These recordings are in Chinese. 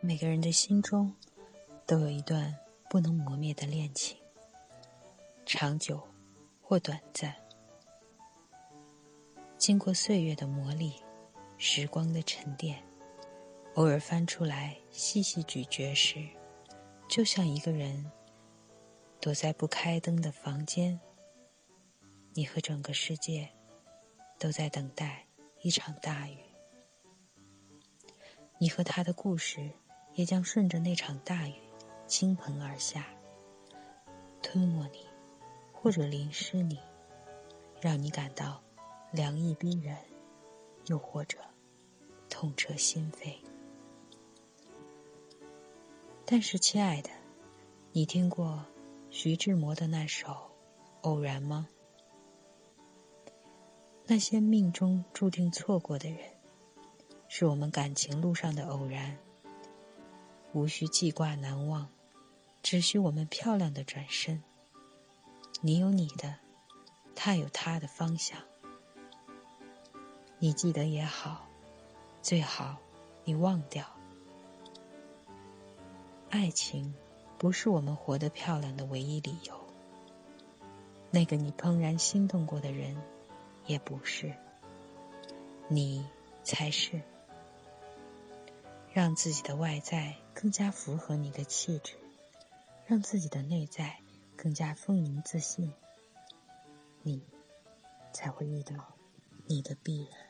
每个人的心中，都有一段不能磨灭的恋情，长久或短暂。经过岁月的磨砺，时光的沉淀，偶尔翻出来细细咀嚼时，就像一个人躲在不开灯的房间，你和整个世界都在等待一场大雨，你和他的故事。也将顺着那场大雨倾盆而下，吞没你，或者淋湿你，让你感到凉意逼人，又或者痛彻心扉。但是，亲爱的，你听过徐志摩的那首《偶然》吗？那些命中注定错过的人，是我们感情路上的偶然。无需记挂难忘，只需我们漂亮的转身。你有你的，他有他的方向。你记得也好，最好你忘掉。爱情不是我们活得漂亮的唯一理由。那个你怦然心动过的人，也不是。你才是。让自己的外在更加符合你的气质，让自己的内在更加丰盈自信，你才会遇到你的必然。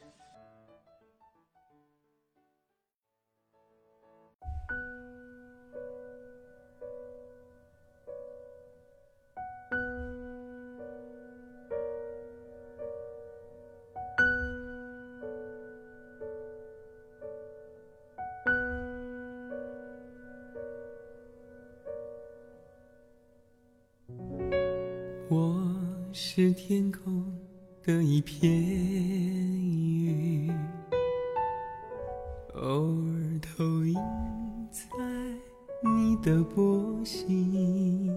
我是天空的一片云，偶尔投影在你的波心。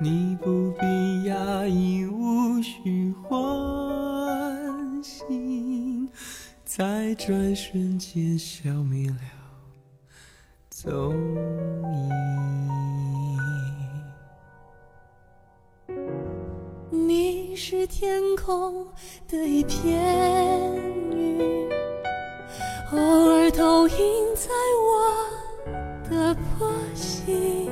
你不必压抑，无需欢喜，在转瞬间消灭了踪影。是天空的一片云，偶尔投影在我的波心。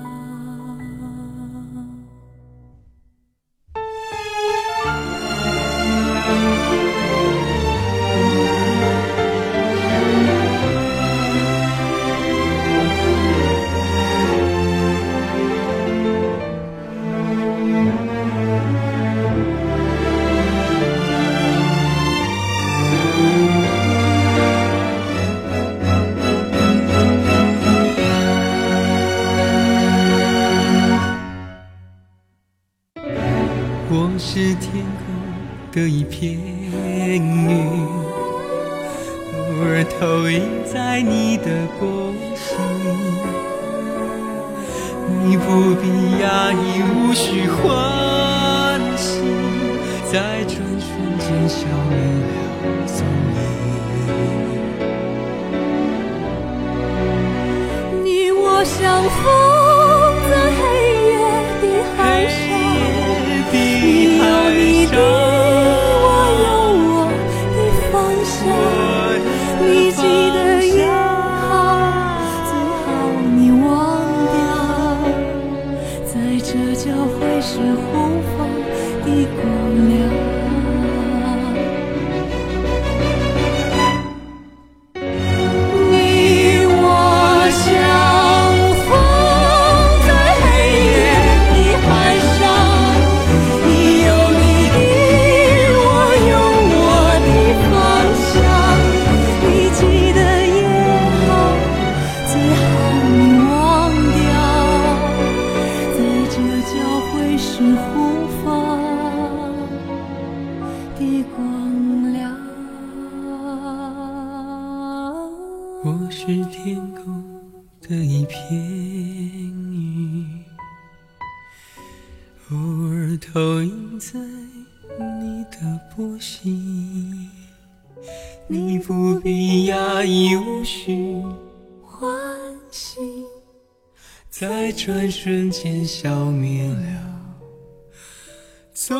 我是天空的一片云，偶尔投影在你的波心。你不必压抑，无需欢喜，在转瞬间消灭了踪影。你我相逢你记。的一片云，偶尔投影在你的波心。你不必压抑，无需欢喜，在转瞬间消灭了踪